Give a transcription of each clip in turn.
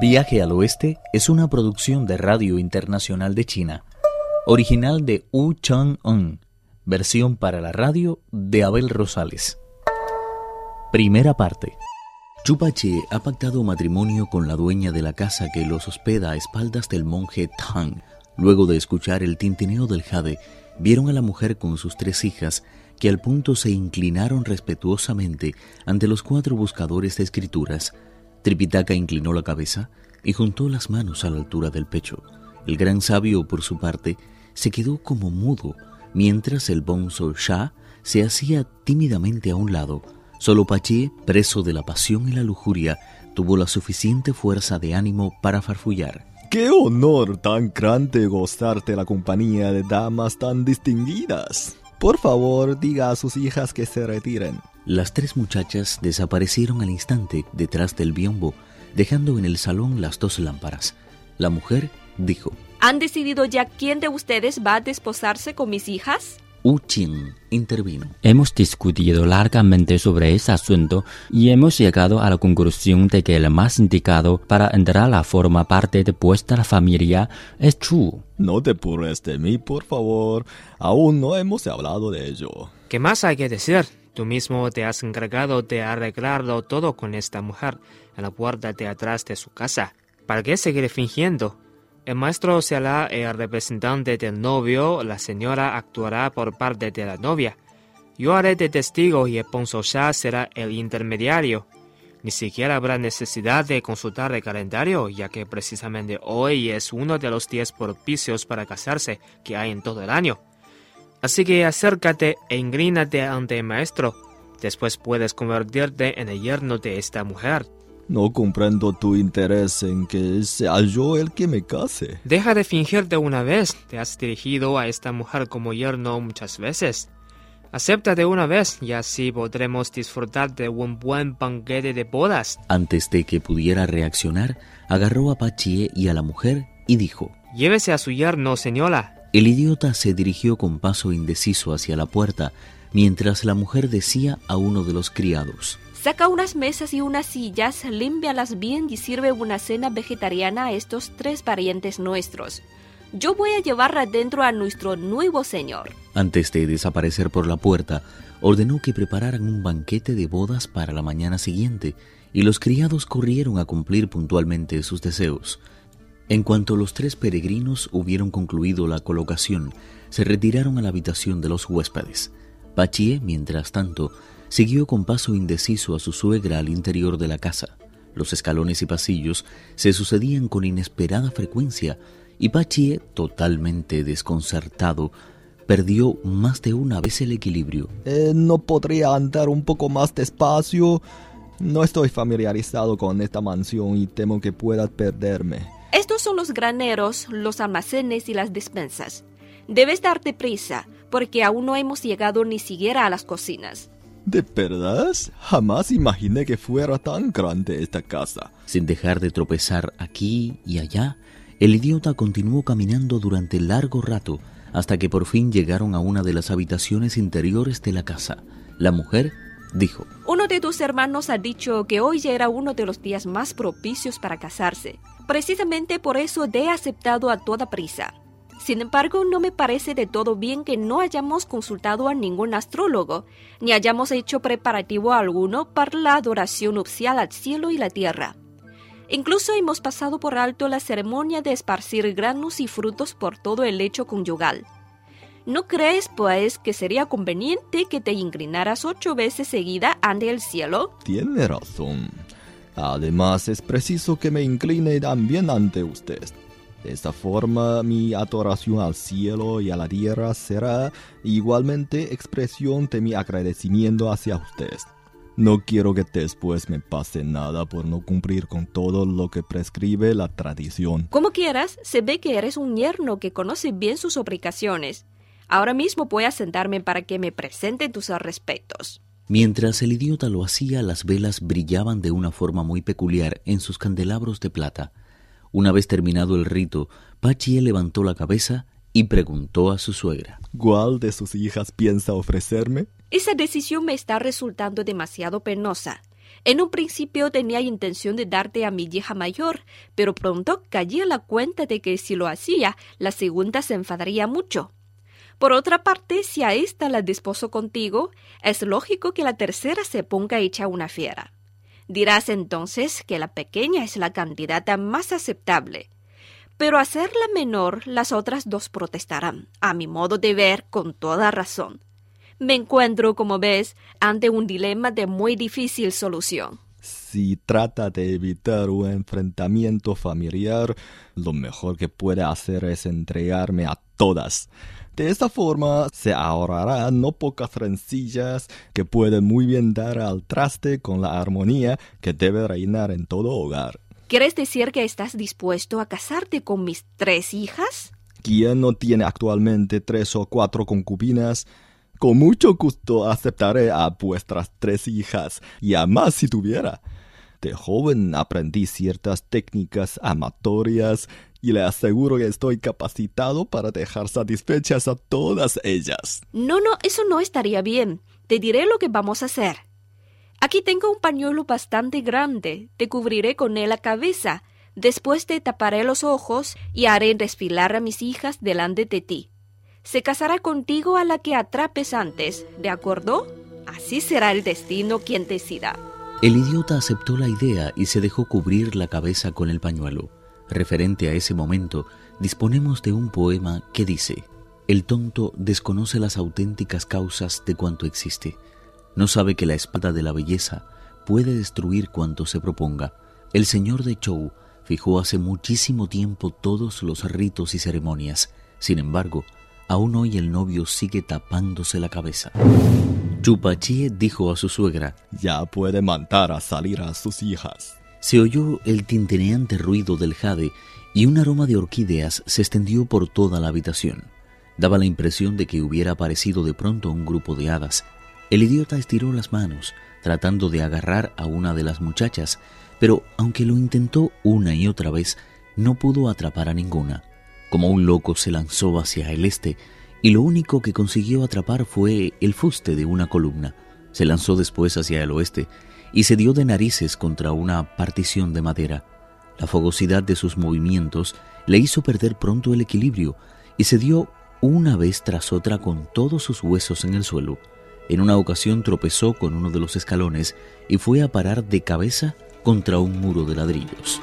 Viaje al Oeste es una producción de Radio Internacional de China, original de Wu Chang-un, versión para la radio de Abel Rosales. Primera parte. Chupache ha pactado matrimonio con la dueña de la casa que los hospeda a espaldas del monje Tang. Luego de escuchar el tintineo del jade, vieron a la mujer con sus tres hijas que al punto se inclinaron respetuosamente ante los cuatro buscadores de escrituras. Tripitaka inclinó la cabeza y juntó las manos a la altura del pecho. El gran sabio, por su parte, se quedó como mudo, mientras el bonzo Shah se hacía tímidamente a un lado. Solo Paché, preso de la pasión y la lujuria, tuvo la suficiente fuerza de ánimo para farfullar. ¡Qué honor tan grande gozarte la compañía de damas tan distinguidas! Por favor, diga a sus hijas que se retiren. Las tres muchachas desaparecieron al instante detrás del biombo, dejando en el salón las dos lámparas. La mujer dijo, ¿Han decidido ya quién de ustedes va a desposarse con mis hijas? Wu intervino. Hemos discutido largamente sobre ese asunto y hemos llegado a la conclusión de que el más indicado para entrar a formar parte de vuestra familia es Chu. No te burles de mí, por favor. Aún no hemos hablado de ello. ¿Qué más hay que decir? Tú mismo te has encargado de arreglarlo todo con esta mujer en la puerta de atrás de su casa. ¿Para qué seguir fingiendo? El maestro será el representante del novio, la señora actuará por parte de la novia. Yo haré de testigo y el Shah será el intermediario. Ni siquiera habrá necesidad de consultar el calendario, ya que precisamente hoy es uno de los días propicios para casarse que hay en todo el año. Así que acércate e inclínate ante el maestro. Después puedes convertirte en el yerno de esta mujer. No comprendo tu interés en que sea yo el que me case. Deja de fingir de una vez. Te has dirigido a esta mujer como yerno muchas veces. Acepta de una vez y así podremos disfrutar de un buen banquete de bodas. Antes de que pudiera reaccionar, agarró a Pachie y a la mujer y dijo: Llévese a su yerno, señora. El idiota se dirigió con paso indeciso hacia la puerta, mientras la mujer decía a uno de los criados: Saca unas mesas y unas sillas, límpialas bien y sirve una cena vegetariana a estos tres parientes nuestros. Yo voy a llevar adentro a nuestro nuevo señor. Antes de desaparecer por la puerta, ordenó que prepararan un banquete de bodas para la mañana siguiente, y los criados corrieron a cumplir puntualmente sus deseos. En cuanto los tres peregrinos hubieron concluido la colocación, se retiraron a la habitación de los huéspedes. Pachie, mientras tanto, siguió con paso indeciso a su suegra al interior de la casa. Los escalones y pasillos se sucedían con inesperada frecuencia y Pachie, totalmente desconcertado, perdió más de una vez el equilibrio. Eh, ¿No podría andar un poco más despacio? No estoy familiarizado con esta mansión y temo que pueda perderme. Estos son los graneros, los almacenes y las despensas. Debes darte prisa, porque aún no hemos llegado ni siquiera a las cocinas. ¿De verdad? Jamás imaginé que fuera tan grande esta casa. Sin dejar de tropezar aquí y allá, el idiota continuó caminando durante largo rato hasta que por fin llegaron a una de las habitaciones interiores de la casa. La mujer dijo, Uno de tus hermanos ha dicho que hoy ya era uno de los días más propicios para casarse. Precisamente por eso he aceptado a toda prisa. Sin embargo, no me parece de todo bien que no hayamos consultado a ningún astrólogo, ni hayamos hecho preparativo alguno para la adoración nupcial al cielo y la tierra. Incluso hemos pasado por alto la ceremonia de esparcir granos y frutos por todo el lecho conyugal. ¿No crees, pues, que sería conveniente que te inclinaras ocho veces seguida ante el cielo? Tiene razón. Además, es preciso que me incline también ante usted. De esta forma, mi adoración al cielo y a la tierra será igualmente expresión de mi agradecimiento hacia usted. No quiero que después me pase nada por no cumplir con todo lo que prescribe la tradición. Como quieras, se ve que eres un yerno que conoce bien sus obligaciones. Ahora mismo voy a sentarme para que me presenten tus respetos. Mientras el idiota lo hacía, las velas brillaban de una forma muy peculiar en sus candelabros de plata. Una vez terminado el rito, Pachie levantó la cabeza y preguntó a su suegra. ¿Cuál de sus hijas piensa ofrecerme? Esa decisión me está resultando demasiado penosa. En un principio tenía intención de darte a mi hija mayor, pero pronto caí a la cuenta de que si lo hacía, la segunda se enfadaría mucho. Por otra parte, si a esta la desposo contigo, es lógico que la tercera se ponga hecha una fiera. Dirás entonces que la pequeña es la candidata más aceptable. Pero a ser la menor, las otras dos protestarán, a mi modo de ver, con toda razón. Me encuentro, como ves, ante un dilema de muy difícil solución. Si trata de evitar un enfrentamiento familiar, lo mejor que puede hacer es entregarme a todas. De esta forma se ahorrará no pocas rencillas que pueden muy bien dar al traste con la armonía que debe reinar en todo hogar. ¿Quieres decir que estás dispuesto a casarte con mis tres hijas? ¿Quién no tiene actualmente tres o cuatro concubinas? Con mucho gusto aceptaré a vuestras tres hijas, y a más si tuviera. De joven aprendí ciertas técnicas amatorias y le aseguro que estoy capacitado para dejar satisfechas a todas ellas. No, no, eso no estaría bien. Te diré lo que vamos a hacer. Aquí tengo un pañuelo bastante grande. Te cubriré con él la cabeza. Después te taparé los ojos y haré desfilar a mis hijas delante de ti. Se casará contigo a la que atrapes antes, ¿de acuerdo? Así será el destino quien decida. El idiota aceptó la idea y se dejó cubrir la cabeza con el pañuelo. Referente a ese momento, disponemos de un poema que dice, El tonto desconoce las auténticas causas de cuanto existe. No sabe que la espada de la belleza puede destruir cuanto se proponga. El señor de Chou fijó hace muchísimo tiempo todos los ritos y ceremonias. Sin embargo, aún hoy el novio sigue tapándose la cabeza. Chupachie dijo a su suegra, Ya puede mandar a salir a sus hijas. Se oyó el tintineante ruido del jade y un aroma de orquídeas se extendió por toda la habitación. Daba la impresión de que hubiera aparecido de pronto un grupo de hadas. El idiota estiró las manos, tratando de agarrar a una de las muchachas, pero aunque lo intentó una y otra vez, no pudo atrapar a ninguna. Como un loco se lanzó hacia el este, y lo único que consiguió atrapar fue el fuste de una columna. Se lanzó después hacia el oeste y se dio de narices contra una partición de madera. La fogosidad de sus movimientos le hizo perder pronto el equilibrio y se dio una vez tras otra con todos sus huesos en el suelo. En una ocasión tropezó con uno de los escalones y fue a parar de cabeza contra un muro de ladrillos.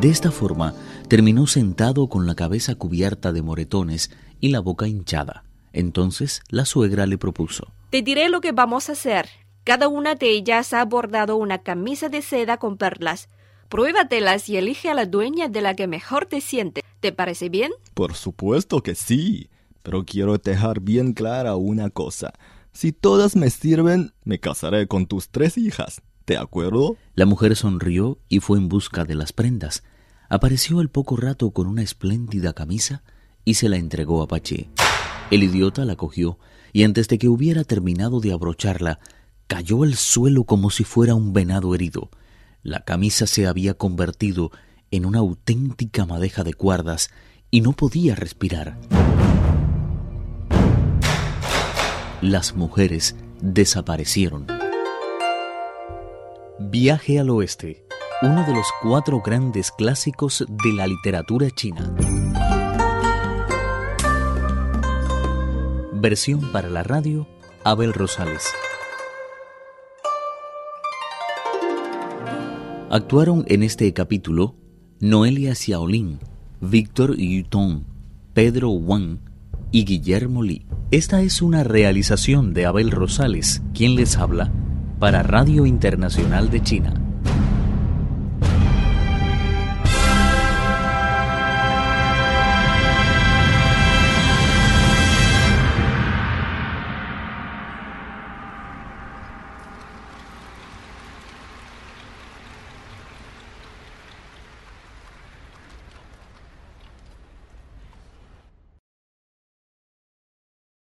De esta forma, terminó sentado con la cabeza cubierta de moretones y la boca hinchada. Entonces la suegra le propuso. Te diré lo que vamos a hacer. Cada una de ellas ha bordado una camisa de seda con perlas. Pruébatelas y elige a la dueña de la que mejor te siente. ¿Te parece bien? Por supuesto que sí. Pero quiero dejar bien clara una cosa. Si todas me sirven, me casaré con tus tres hijas. ¿De acuerdo? La mujer sonrió y fue en busca de las prendas. Apareció al poco rato con una espléndida camisa y se la entregó a Paché. El idiota la cogió y antes de que hubiera terminado de abrocharla, cayó al suelo como si fuera un venado herido. La camisa se había convertido en una auténtica madeja de cuerdas y no podía respirar. Las mujeres desaparecieron. Viaje al oeste, uno de los cuatro grandes clásicos de la literatura china. Versión para la radio, Abel Rosales. Actuaron en este capítulo Noelia Xiaolin, Víctor Yutong, Pedro Wang y Guillermo Li. Esta es una realización de Abel Rosales, quien les habla, para Radio Internacional de China.